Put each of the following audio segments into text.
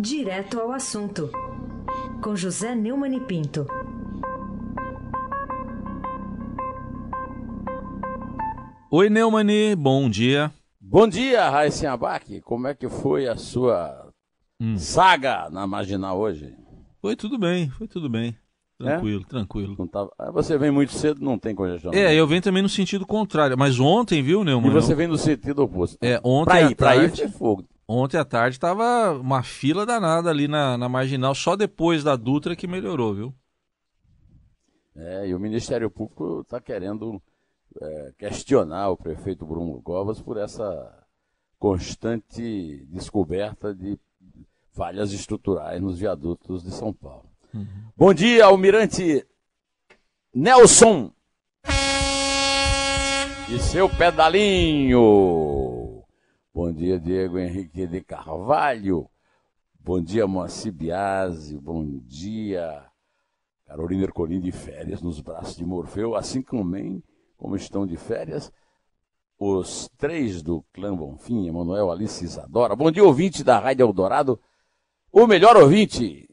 Direto ao assunto, com José Neumann e Pinto. Oi, Neumani, bom dia. Bom dia, Raíssa Abac. Como é que foi a sua hum. saga na Marginal hoje? Foi tudo bem, foi tudo bem. Tranquilo, é? tranquilo. Tá... Você vem muito cedo, não tem congestionamento. É, eu venho também no sentido contrário. Mas ontem, viu, Neumann? E você vem no sentido oposto. É, ontem pra ir, à tarde... Pra ir fogo. Ontem à tarde estava uma fila danada ali na, na Marginal, só depois da Dutra que melhorou, viu? É, e o Ministério Público está querendo é, questionar o prefeito Bruno Covas por essa constante descoberta de falhas estruturais nos viadutos de São Paulo. Uhum. Bom dia, Almirante Nelson e seu pedalinho. Bom dia, Diego Henrique de Carvalho. Bom dia, Moacir Biasi. Bom dia, Carolina Ercolim de férias nos braços de Morfeu, assim também como estão de férias, os três do clã Bonfim, Emanuel, Alice Isadora. Bom dia, ouvinte da Rádio Eldorado, o melhor ouvinte,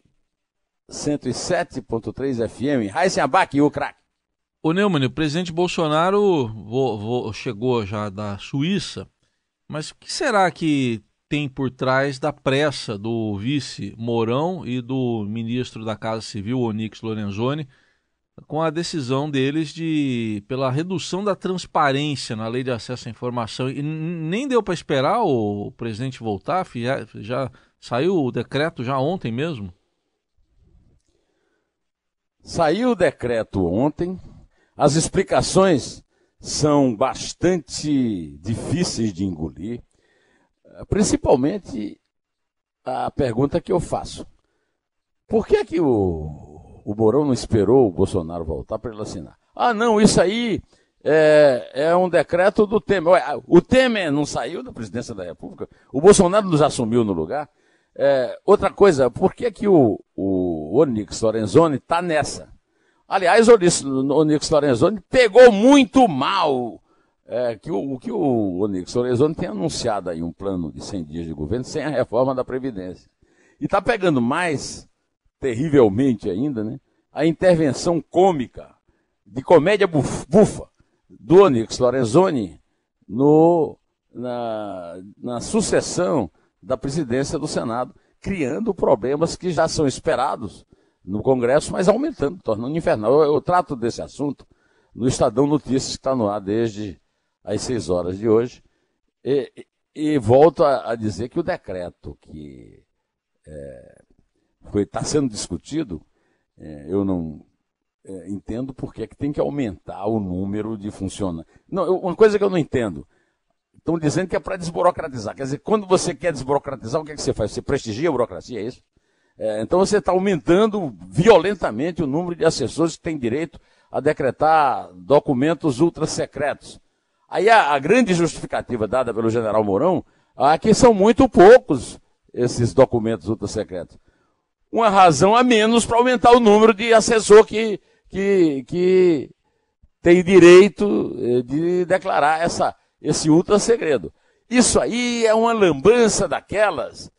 107.3 FM, Raíssen Abac e o craque. Ô Neumann, o presidente Bolsonaro vo, vo, chegou já da Suíça, mas o que será que tem por trás da pressa do vice Mourão e do ministro da Casa Civil, Onix Lorenzoni, com a decisão deles de pela redução da transparência na lei de acesso à informação e nem deu para esperar o presidente voltar, já, já saiu o decreto já ontem mesmo. Saiu o decreto ontem. As explicações são bastante difíceis de engolir, principalmente a pergunta que eu faço: por que que o o Mourão não esperou o Bolsonaro voltar para ele assinar. Ah, não, isso aí é, é, um decreto do Temer. O Temer não saiu da presidência da República, o Bolsonaro nos assumiu no lugar. É, outra coisa, por que, que o, o Onyx Lorenzoni está nessa? Aliás, o Onyx Lorenzoni pegou muito mal é, que o, que o Onyx Lorenzoni tem anunciado aí um plano de 100 dias de governo sem a reforma da Previdência. E está pegando mais terrivelmente ainda, né? A intervenção cômica, de comédia bufa, do Onyx Lorenzoni no, na, na sucessão da presidência do Senado, criando problemas que já são esperados no Congresso, mas aumentando, tornando infernal. Eu, eu trato desse assunto no Estadão Notícias, que está no ar desde as 6 horas de hoje, e, e, e volto a, a, dizer que o decreto que é, está sendo discutido, é, eu não é, entendo por que tem que aumentar o número de funcionários. Não, eu, uma coisa que eu não entendo. Estão dizendo que é para desburocratizar. Quer dizer, quando você quer desburocratizar, o que, é que você faz? Você prestigia a burocracia, é isso? É, então você está aumentando violentamente o número de assessores que têm direito a decretar documentos ultra secretos. Aí a, a grande justificativa dada pelo general Mourão é que são muito poucos esses documentos ultra secretos uma razão a menos para aumentar o número de assessor que, que, que tem direito eh, de declarar essa, esse ultra segredo. Isso aí é uma lambança daquelas,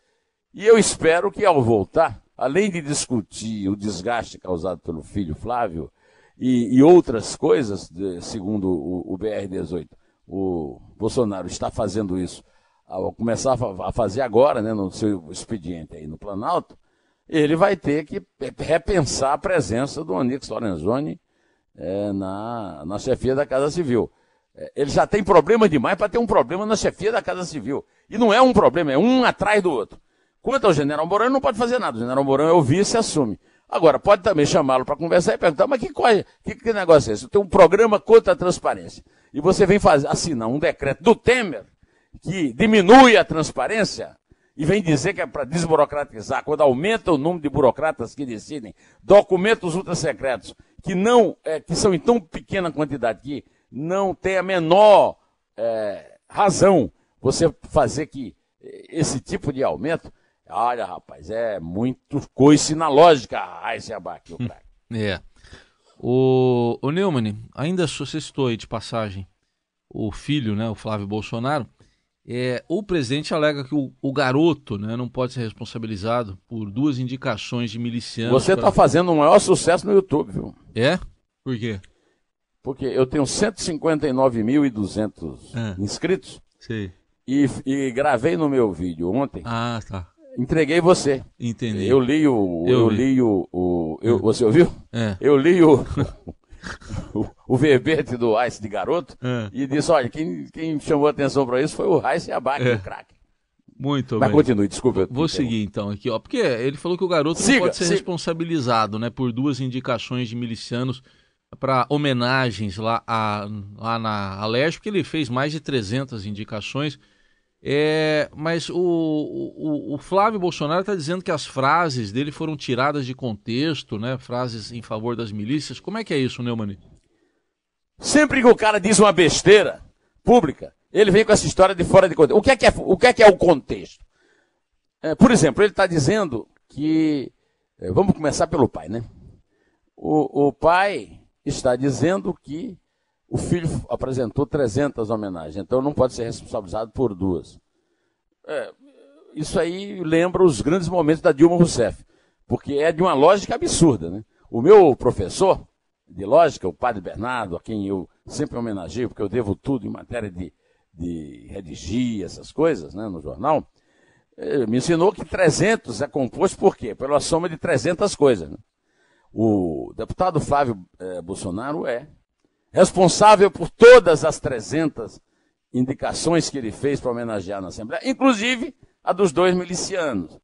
e eu espero que ao voltar, além de discutir o desgaste causado pelo filho Flávio e, e outras coisas, segundo o, o BR-18, o Bolsonaro está fazendo isso ao começar a fazer agora, né, no seu expediente aí no Planalto, ele vai ter que repensar a presença do Onix Lorenzoni é, na, na chefia da Casa Civil. É, ele já tem problema demais para ter um problema na chefia da Casa Civil. E não é um problema, é um atrás do outro. Quanto ao general Mourão, ele não pode fazer nada. O general Mourão é o vice e assume. Agora, pode também chamá-lo para conversar e perguntar, mas que, que, que negócio é esse? Tem um programa contra a transparência. E você vem fazer, assinar um decreto do Temer que diminui a transparência e vem dizer que é para desburocratizar, quando aumenta o número de burocratas que decidem, documentos ultrasecretos, que não, é, que são em tão pequena quantidade que não tem a menor é, razão você fazer que esse tipo de aumento, olha rapaz, é muito coice na lógica, esse abaque, o craque. É. O, o Neumann, ainda você citou aí de passagem o filho, né, o Flávio Bolsonaro, É, o presidente alega que o, o, garoto né, não pode ser responsabilizado por duas indicações de milicianos. Você está pra... fazendo o maior sucesso no YouTube, viu? É? Por quê? Porque eu tenho 159.200 é. inscritos. Sim. E, e, gravei no meu vídeo ontem. Ah, tá. Entreguei você. Entendi. Eu li o. Eu, eu li. li o. o eu, é. Você ouviu? É. Eu li o. o, o verbete do Ice de garoto é. e disse: olha, quem, quem chamou atenção para isso foi o Ice e a Bac, é. o craque. Muito Mas bem. continue, desculpa. Vou seguir então aqui, ó. Porque ele falou que o garoto siga, não pode ser siga. responsabilizado, né, por duas indicações de milicianos para homenagens lá, a, lá na Alérgico, porque ele fez mais de 300 indicações. É, mas o, o, o, Flávio Bolsonaro está dizendo que as frases dele foram tiradas de contexto, né? Frases em favor das milícias. Como é que é isso, Neumann? Sempre que o cara diz uma besteira pública, ele vem com essa história de fora de contexto. O que é que é o, que é, que é o contexto? É, por exemplo, ele está dizendo que. É, vamos começar pelo pai, né? O, o pai está dizendo que o filho apresentou 300 homenagens, então não pode ser responsabilizado por duas. É, isso aí lembra os grandes momentos da Dilma Rousseff, porque é de uma lógica absurda. Né? O meu professor de lógica, o padre Bernardo, a quem eu sempre homenageio, porque eu devo tudo em matéria de, de redigir essas coisas né, no jornal, é, me ensinou que 300 é composto por quê? Pela soma de 300 coisas. Né? O deputado Flávio eh, Bolsonaro é responsável por todas as 300 indicações que ele fez para homenagear na Assembleia, inclusive a dos dois milicianos.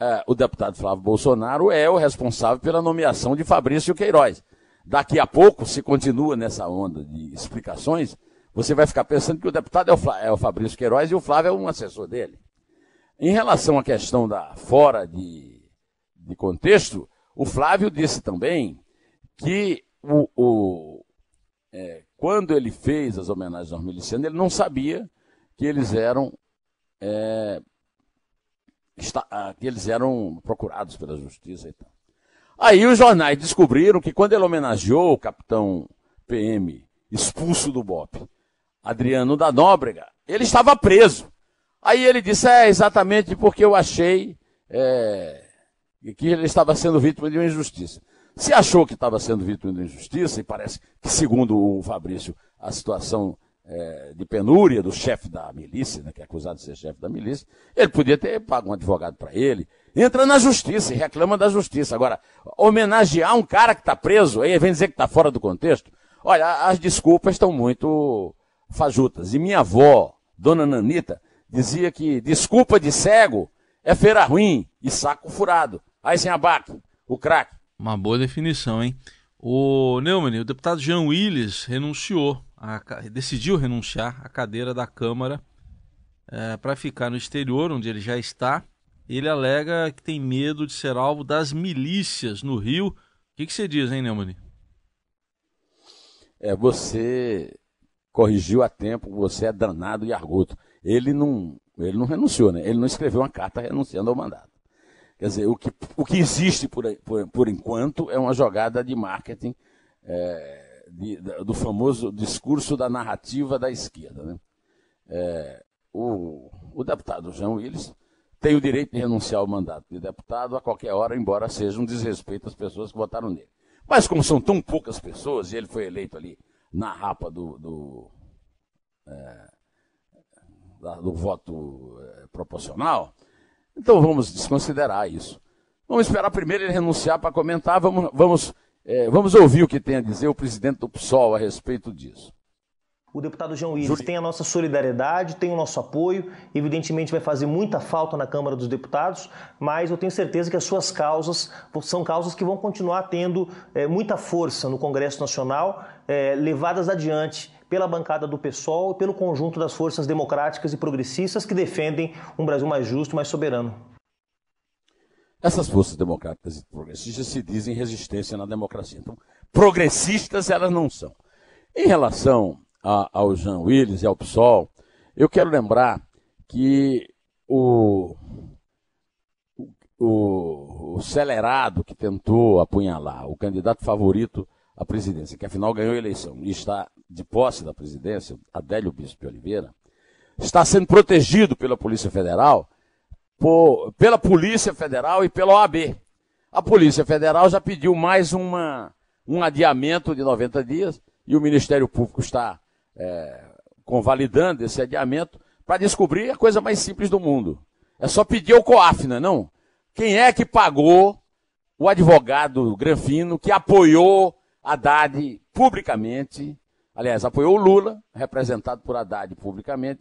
Eh, o deputado Flávio Bolsonaro é o responsável pela nomeação de Fabrício Queiroz. Daqui a pouco, se continua nessa onda de explicações, você vai ficar pensando que o deputado é o, é o Fabrício Queiroz e o Flávio é um assessor dele. Em relação à questão da fora de, de contexto, o Flávio disse também que o, o é, quando ele fez as homenagens aos milicianos, ele não sabia que eles eram é, está, ah, que eles eram procurados pela justiça e tal. Aí os jornais descobriram que quando ele homenageou o capitão PM expulso do BOP, Adriano da Nóbrega, ele estava preso. Aí ele disse, é exatamente porque eu achei é, que ele estava sendo vítima de uma injustiça. Se achou que estava sendo vítima de injustiça, e parece que, segundo o Fabrício, a situação é, de penúria do chefe da milícia, né, que é acusado de ser chefe da milícia, ele podia ter pago um advogado para ele, entra na justiça e reclama da justiça. Agora, homenagear um cara que está preso, aí vem dizer que está fora do contexto, olha, as desculpas estão muito fajutas. E minha avó, dona Nanita, dizia que desculpa de cego é feira ruim e saco furado. Aí sem abaque, o craque. Uma boa definição, hein? O Neumann, o deputado Jean Willis renunciou, a, decidiu renunciar à cadeira da Câmara é, para ficar no exterior, onde ele já está. Ele alega que tem medo de ser alvo das milícias no Rio. O que, que você diz, hein, Neumann? É, você corrigiu a tempo, você é danado e arguto. Ele não, ele não renunciou, né? Ele não escreveu uma carta renunciando ao mandato. Quer dizer, o que, o que existe por, por, por enquanto é uma jogada de marketing é, de, do famoso discurso da narrativa da esquerda. Né? É, o, o deputado João Willis tem o direito de renunciar ao mandato de deputado a qualquer hora, embora seja um desrespeito às pessoas que votaram nele. Mas como são tão poucas pessoas, e ele foi eleito ali na rapa do, do, é, do voto é, proporcional, então vamos desconsiderar isso. Vamos esperar primeiro ele renunciar para comentar. Vamos, vamos, é, vamos ouvir o que tem a dizer o presidente do PSOL a respeito disso. O deputado João Willis tem a nossa solidariedade, tem o nosso apoio, evidentemente vai fazer muita falta na Câmara dos Deputados, mas eu tenho certeza que as suas causas são causas que vão continuar tendo é, muita força no Congresso Nacional, é, levadas adiante pela bancada do PSOL e pelo conjunto das forças democráticas e progressistas que defendem um Brasil mais justo mais soberano. Essas forças democráticas e progressistas se dizem resistência na democracia. Então, progressistas elas não são. Em relação a, ao Jean Willis e ao PSOL, eu quero lembrar que o, o, o celerado que tentou apunhalar o candidato favorito à presidência, que afinal ganhou a eleição e está de posse da presidência, Adélio Bispo de Oliveira, está sendo protegido pela Polícia Federal, por, pela Polícia Federal e pela OAB. A Polícia Federal já pediu mais uma, um adiamento de 90 dias e o Ministério Público está é, convalidando esse adiamento para descobrir a coisa mais simples do mundo. É só pedir ao COAF, não é não? Quem é que pagou o advogado Granfino que apoiou Haddad publicamente, aliás, apoiou o Lula, representado por Haddad publicamente.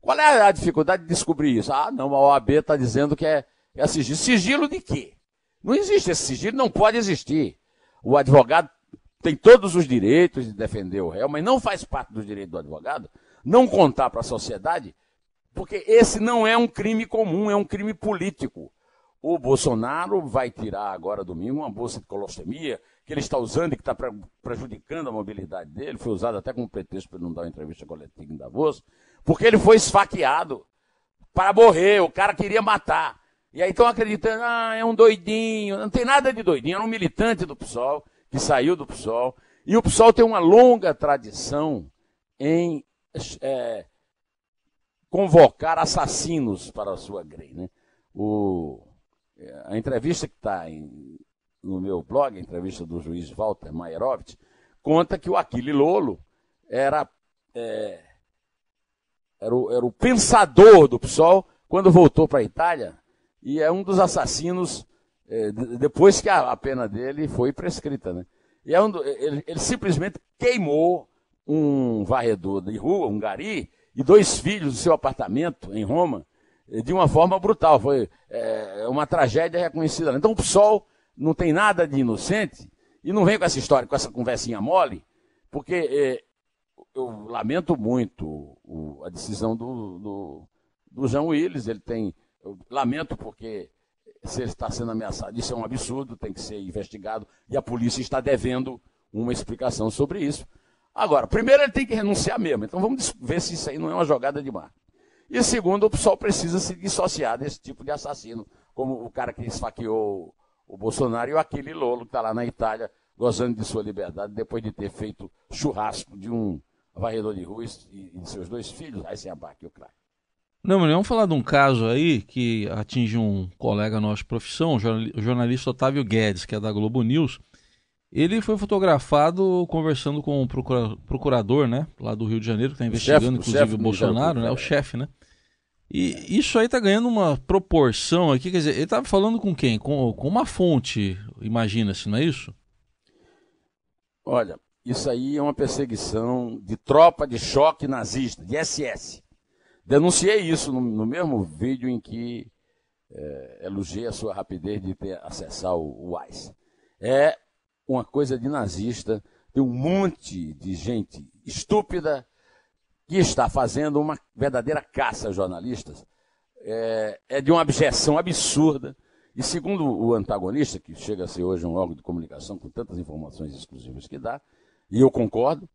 Qual é a dificuldade de descobrir isso? Ah, não, a OAB está dizendo que é, é sigilo. Sigilo de quê? Não existe esse sigilo, não pode existir. O advogado tem todos os direitos de defender o réu, mas não faz parte do direito do advogado não contar para a sociedade, porque esse não é um crime comum, é um crime político. O Bolsonaro vai tirar agora domingo uma bolsa de colostomia que ele está usando e que está prejudicando a mobilidade dele, foi usado até como pretexto para não dar uma entrevista coletiva em Davos, porque ele foi esfaqueado para morrer, o cara queria matar. E aí estão acreditando, ah, é um doidinho, não tem nada de doidinho, era um militante do PSOL, que saiu do PSOL, e o PSOL tem uma longa tradição em é, convocar assassinos para a sua grei. Né? O, a entrevista que está no meu blog, a entrevista do juiz Walter Maierovitch, conta que o Aquile Lolo era, é, era, o, era o pensador do PSOL quando voltou para a Itália e é um dos assassinos é, depois que a, a, pena dele foi prescrita. Né? E é um, ele, ele simplesmente queimou um varredor de rua, um gari, e dois filhos do seu apartamento em Roma, eh, de uma forma brutal. Foi é, uma tragédia reconhecida. Então o PSOL não tem nada de inocente e não vem com essa história, com essa conversinha mole, porque é, eu lamento muito o, a decisão do, do, do João Willis. Ele tem. Lamento porque se ele está sendo ameaçado, isso é um absurdo, tem que ser investigado e a polícia está devendo uma explicação sobre isso. Agora, primeiro ele tem que renunciar mesmo. Então vamos ver se isso aí não é uma jogada de mar. E segundo, o pessoal precisa se dissociar desse tipo de assassino, como o cara que esfaqueou o Bolsonaro e o Aquile Lolo, que está lá na Itália, gozando de sua liberdade, depois de ter feito churrasco de um varredor de rua e, de seus dois filhos, aí se abaque o craque. Não, mas vamos falar de um caso aí que atinge um colega nosso de profissão, o jornalista Otávio Guedes, que é da Globo News. Ele foi fotografado conversando com o procurador, né, lá do Rio de Janeiro, que está investigando, o inclusive, o Bolsonaro, né, o chefe, né? E isso aí está ganhando uma proporção aqui, quer dizer, ele estava falando com quem? Com, com uma fonte, imagina-se, não é isso? Olha, isso aí é uma perseguição de tropa de choque nazista, de SS. Denunciei isso no, no mesmo vídeo em que é, elogiei a sua rapidez de ter acessar o WISE. É uma coisa de nazista, tem um monte de gente estúpida que está fazendo uma verdadeira caça a jornalistas. É, é de uma abjeção absurda. E segundo o antagonista, que chega a ser hoje um órgão de comunicação com tantas informações exclusivas que dá, e eu concordo,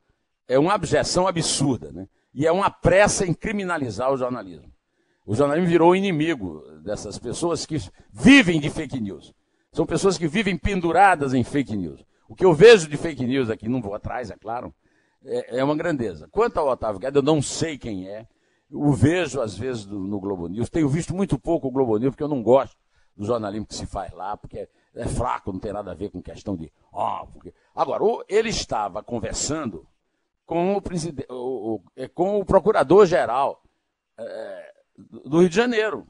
é uma abjeção absurda, né? E é uma pressa em criminalizar o jornalismo. O jornalismo virou inimigo dessas pessoas que vivem de fake news. São pessoas que vivem penduradas em fake news. O que eu vejo de fake news aqui, não vou atrás, é claro, é, é uma grandeza. Quanto ao Otávio Guedes, eu não sei quem é. O vejo, às vezes, do, no Globo News. Tenho visto muito pouco o Globo News, porque eu não gosto do jornalismo que se faz lá, porque é, é fraco, não tem nada a ver com questão de. Oh, porque... Agora, ele estava conversando com o, é, com o procurador-geral é, do Rio de Janeiro.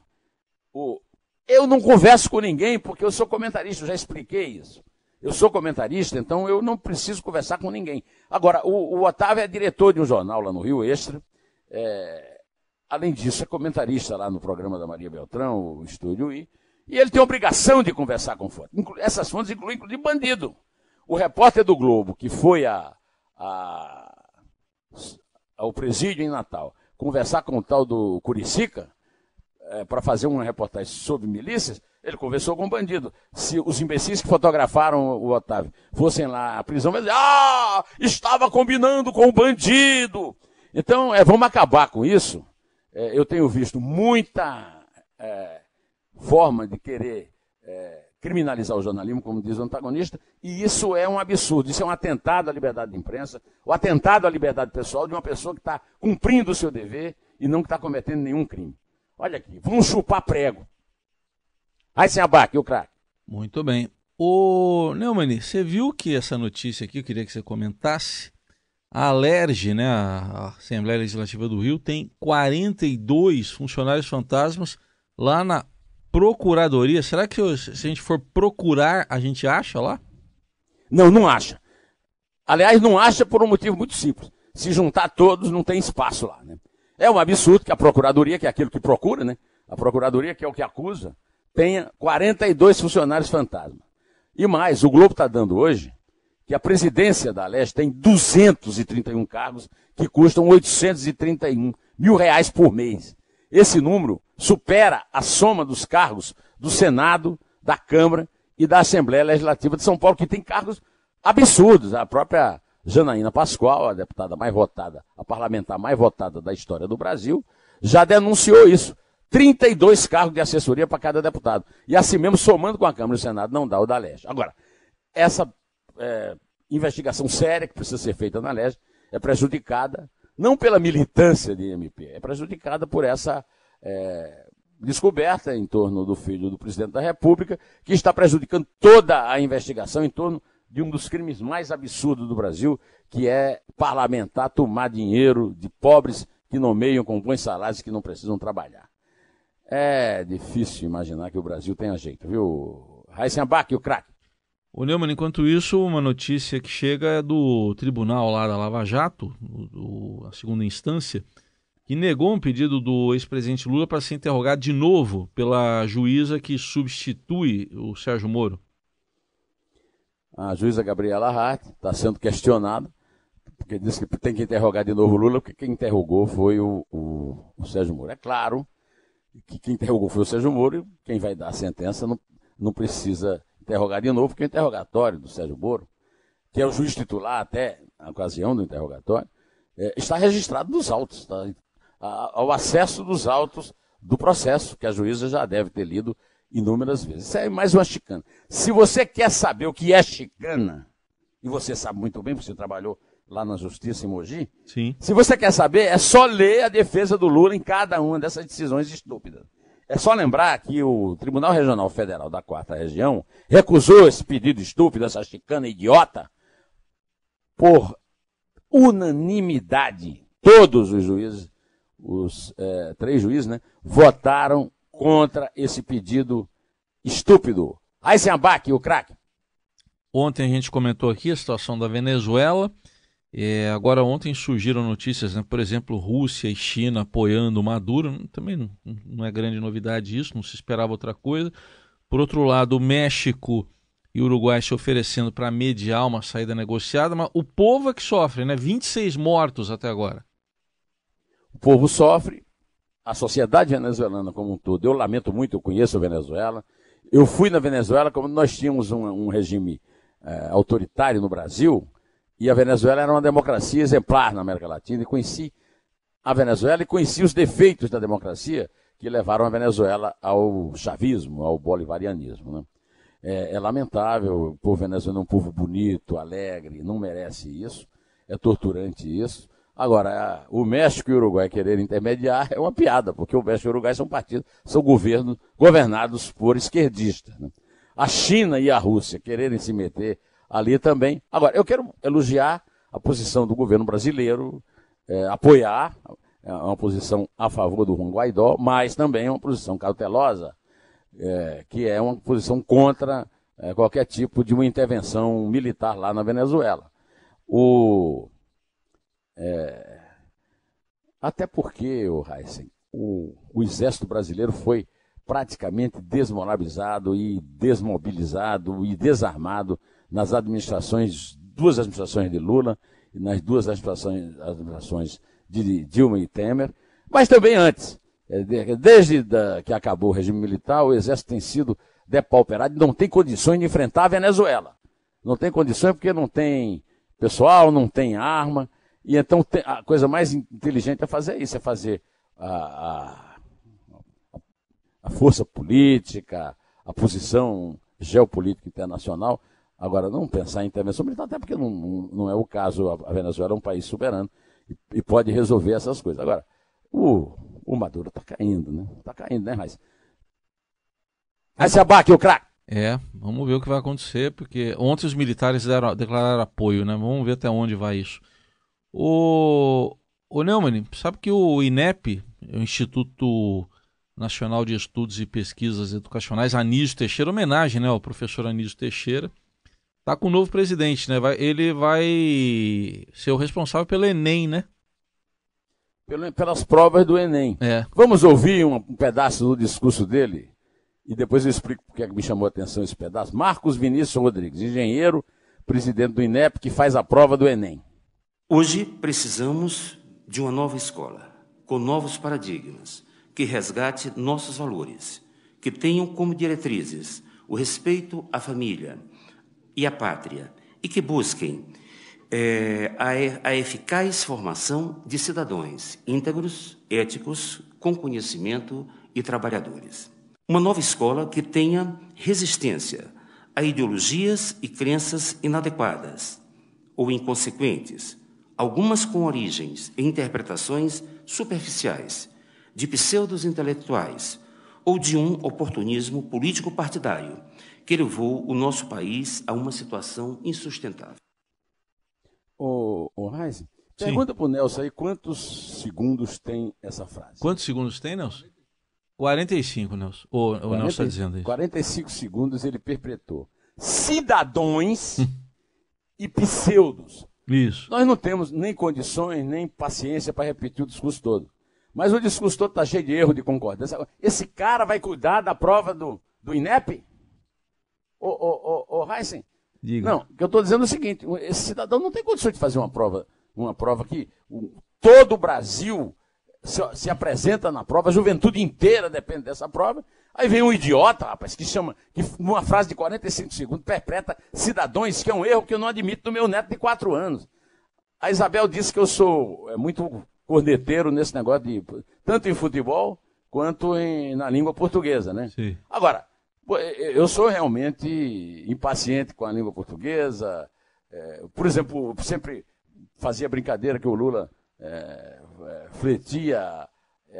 O, eu não converso com ninguém porque eu sou comentarista, eu já expliquei isso. Eu sou comentarista, então eu não preciso conversar com ninguém. Agora, o, o Otávio é diretor de um jornal lá no Rio Extra. É, além disso, é comentarista lá no programa da Maria Beltrão, o Estúdio I. E ele tem obrigação de conversar com fontes. Essas fontes incluem, inclusive, bandido. O repórter do Globo, que foi a, a, ao presídio em Natal, conversar com o tal do Curicica, é, para fazer uma reportagem sobre milícias, ele conversou com um bandido. Se os imbecis que fotografaram o Otávio fossem lá à prisão, dizer, ah, estava combinando com o bandido. Então, é, vamos acabar com isso. É, eu tenho visto muita é, forma de querer é, criminalizar o jornalismo, como diz o antagonista, e isso é um absurdo. Isso é um atentado à liberdade de imprensa, o um atentado à liberdade pessoal de uma pessoa que está cumprindo o seu dever e não que está cometendo nenhum crime. Olha aqui, vamos chupar prego. Aí sem abaque, o craque. Muito bem. Ô, Neumann, você viu que essa notícia aqui, eu queria que você comentasse. A Alerj, né, a Assembleia Legislativa do Rio, tem 42 funcionários fantasmas lá na Procuradoria. Será que se a gente for procurar, a gente acha lá? Não, não acha. Aliás, não acha por um motivo muito simples. Se juntar todos, não tem espaço lá. Né? É um absurdo que a Procuradoria, que é aquilo que procura, né? A Procuradoria, que é o que acusa, tenha 42 funcionários fantasmas. E mais, o Globo está dando hoje que a presidência da Leste tem 231 cargos que custam 831 mil reais por mês. Esse número supera a soma dos cargos do Senado, da Câmara e da Assembleia Legislativa de São Paulo, que tem cargos absurdos. A própria Janaína Pascoal, a deputada mais votada, a parlamentar mais votada da história do Brasil, já denunciou isso. 32 cargos de assessoria para cada deputado. E assim mesmo, somando com a Câmara e o Senado, não dá o da Leste. Agora, essa é, investigação séria que precisa ser feita na Leste é prejudicada, não pela militância de MP, é prejudicada por essa é, descoberta em torno do filho do presidente da República, que está prejudicando toda a investigação em torno de um dos crimes mais absurdos do Brasil, que é parlamentar tomar dinheiro de pobres que nomeiam com bons salários que não precisam trabalhar. É difícil imaginar que o Brasil tenha jeito, viu? Abac, o craque. O Neumann, enquanto isso, uma notícia que chega é do tribunal lá da Lava Jato, do, a segunda instância, que negou um pedido do ex-presidente Lula para ser interrogado de novo pela juíza que substitui o Sérgio Moro. A juíza Gabriela Hart está sendo questionada, porque disse que tem que interrogar de novo o Lula, porque quem interrogou foi o, o, o Sérgio Moro. É claro que quem interrogou foi o Sérgio Moro e quem vai dar a sentença não, não precisa interrogar de novo, porque o interrogatório do Sérgio Moro, que é o juiz titular até a ocasião do interrogatório, é, está registrado nos autos, tá? ao acesso dos autos do processo, que a juíza já deve ter lido inúmeras vezes. Isso é mais uma chicana. Se você quer saber o que é chicana, e você sabe muito bem, porque você trabalhou lá na Justiça em Mogi. Sim. Se você quer saber, é só ler a defesa do Lula em cada uma dessas decisões estúpidas. É só lembrar que o Tribunal Regional Federal da Quarta Região recusou esse pedido estúpido, essa chicana idiota, por unanimidade. Todos os juízes, os é, três juízes, né, votaram contra esse pedido estúpido. Eisenbach, o craque. Ontem a gente comentou aqui a situação da Venezuela. É, agora, ontem surgiram notícias, né, por exemplo, Rússia e China apoiando Maduro. Também não, não, é grande novidade isso, não se esperava outra coisa. Por outro lado, o México e o Uruguai se oferecendo para mediar uma saída negociada, mas o povo é que sofre, né? 26 mortos até agora. O povo sofre, a sociedade venezuelana como um todo. Eu lamento muito, eu conheço a Venezuela. Eu fui na Venezuela como nós tínhamos um, um regime é, autoritário no Brasil e a Venezuela era uma democracia exemplar na América Latina, e conheci a Venezuela e conheci os defeitos da democracia que levaram a Venezuela ao chavismo, ao bolivarianismo. Né? É, é, lamentável, o povo venezuelano é um povo bonito, alegre, não merece isso, é torturante isso. Agora, o México e o Uruguai quererem intermediar é uma piada, porque o México e o Uruguai são partidos, são governos governados por esquerdistas. Né? A China e a Rússia quererem se meter ali também. Agora, eu quero elogiar a posição do governo brasileiro, é, apoiar é uma posição a favor do Juan Guaidó, mas também é uma posição cautelosa, é, que é uma posição contra é, qualquer tipo de uma intervenção militar lá na Venezuela. O, é, até porque, o Heisen, o, o exército brasileiro foi praticamente desmoralizado e desmobilizado e desarmado nas administrações, duas administrações de Lula e nas duas administrações, administrações de Dilma e Temer, mas também antes. É, desde que acabou o regime militar, o exército tem sido depauperado e não tem condições de enfrentar a Venezuela. Não tem condições porque não tem pessoal, não tem arma. E então a coisa mais inteligente é fazer isso, é fazer a, a, a força política, a posição geopolítica internacional Agora, não pensar em intervenção militar, até porque não, não, é o caso. A Venezuela é um país soberano e, e, pode resolver essas coisas. Agora, o, o Maduro está caindo, né? Está caindo, né, Raiz? Aí se abaque o craque. É, vamos ver o que vai acontecer, porque ontem os militares deram, declararam apoio, né? Vamos ver até onde vai isso. O, o Neumann, sabe que o INEP, o Instituto Nacional de Estudos e Pesquisas Educacionais, Anísio Teixeira, homenagem né, ao professor Anísio Teixeira, está com um novo presidente, né? Vai, ele vai ser o responsável pelo Enem, né? Pelas provas do Enem. É. Vamos ouvir um, um pedaço do discurso dele? E depois eu explico porque é que me chamou a atenção esse pedaço. Marcos Vinícius Rodrigues, engenheiro, presidente do INEP, que faz a prova do Enem. Hoje precisamos de uma nova escola, com novos paradigmas, que resgate nossos valores, que tenham como diretrizes o respeito à família e à pátria, e que busquem é, a, a eficaz formação de cidadãos íntegros, éticos, com conhecimento e trabalhadores. Uma nova escola que tenha resistência a ideologias e crenças inadequadas ou inconsequentes, algumas com origens e interpretações superficiais, de pseudos intelectuais ou de um oportunismo político-partidário que levou o nosso país a uma situação insustentável. Ô, ô Reis, pergunta para o Nelson aí quantos segundos tem essa frase. Quantos segundos tem, Nelson? 45, Nelson. O, o Nelson está dizendo isso. 45 segundos ele perpetrou. Cidadãos e pseudos. Isso. Nós não temos nem condições, nem paciência para repetir o discurso todo. Mas o discurso todo está cheio de erro de concordância. Esse cara vai cuidar da prova do, do INEP? Ô, ô, ô, ô Heisen, Diga. não, o que eu estou dizendo é o seguinte: esse cidadão não tem condições de fazer uma prova, uma prova que o, todo o Brasil se, se, apresenta na prova, a juventude inteira depende dessa prova. Aí vem um idiota, rapaz, que chama, que numa frase de 45 segundos, perpeta cidadãos, que é um erro que eu não admito do meu neto de 4 anos. A Isabel disse que eu sou é, muito corneteiro nesse negócio de. tanto em futebol quanto em, na língua portuguesa, né? Sim. Agora, eu sou realmente impaciente com a língua portuguesa. É, por exemplo, sempre fazia brincadeira que o Lula é, é, fletia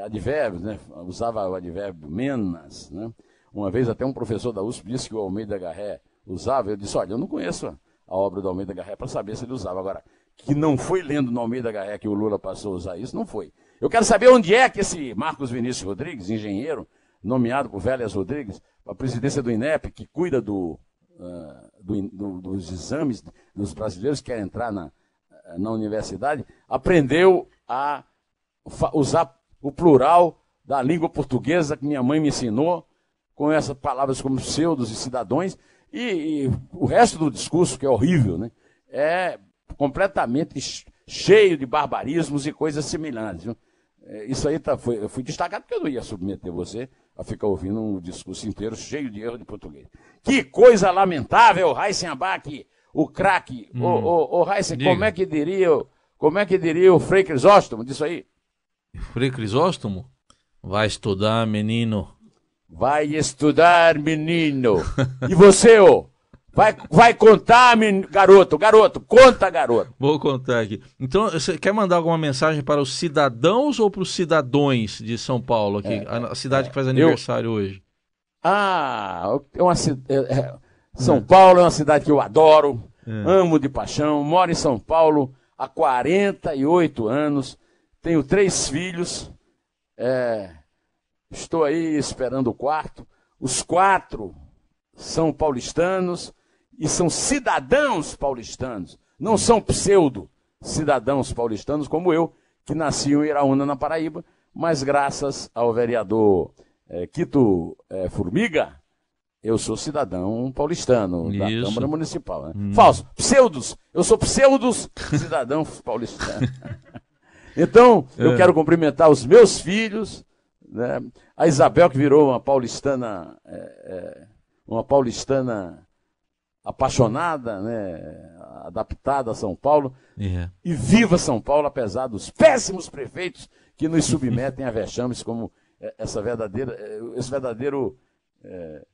advérbios, né? usava o advérbio menas. Né? Uma vez até um professor da USP disse que o Almeida Garré usava. Eu disse, olha, eu não conheço a obra do Almeida Garré para saber se ele usava. Agora, que não foi lendo no Almeida Garré que o Lula passou a usar isso, não foi. Eu quero saber onde é que esse Marcos Vinícius Rodrigues, engenheiro, nomeado por Vélias Rodrigues, para a presidência do INEP, que cuida do, uh, do, do, dos exames dos brasileiros que querem entrar na, na universidade, aprendeu a usar o plural da língua portuguesa que minha mãe me ensinou, com essas palavras como pseudos e cidadãos, e, e o resto do discurso, que é horrível, né, é completamente cheio de barbarismos e coisas semelhantes. Viu? É, isso aí tá, foi, eu fui destacado porque eu não ia submeter você a ficar ouvindo um discurso inteiro cheio de erro de português. Que coisa lamentável, Abac, o craque. Hum. Ô, ô, ô Raíssen, como é que diria, como é que diria o Frei Crisóstomo disso aí? Frei Crisóstomo? Vai estudar, menino. Vai estudar, menino. E você, ô? Vai, vai contar, menino, garoto, garoto, conta, garoto. Vou contar aqui. Então, você quer mandar alguma mensagem para os cidadãos ou para os cidadões de São Paulo, aqui, é, a cidade é, que faz aniversário eu... hoje? Ah, é uma, é, é, São. Paulo é uma cidade que eu adoro, é. amo de paixão, moro em São Paulo há 48 anos, tenho três filhos, é, estou aí esperando o quarto. Os quatro são paulistanos e são cidadãos paulistanos, não são pseudo cidadãos paulistanos como eu, que nasci em Iraúna, na Paraíba, mas graças ao vereador é, Quito é, Formiga, eu sou cidadão paulistano da Câmara Municipal. Né? Hum. Falso, pseudos, eu sou pseudos cidadão paulistano. então, eu é. quero cumprimentar os meus filhos, né? a Isabel, que virou uma paulistana, é, é, uma paulistana apaixonada, né, adaptada a São Paulo. Yeah. E viva São Paulo, apesar dos péssimos prefeitos que nos submetem a vexames como é, essa verdadeira, é, esse verdadeiro é,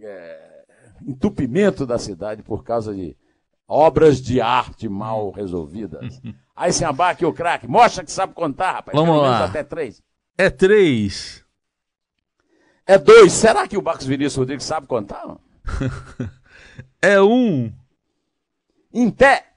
é, entupimento da cidade por causa de Obras de arte mal resolvidas. Aí sem abaque o craque. Mostra que sabe contar, rapaz. Vamos Pelo lá. Até três. É três. É dois. Será que o Marcos Vinícius Rodrigues sabe contar? É um. Em pé.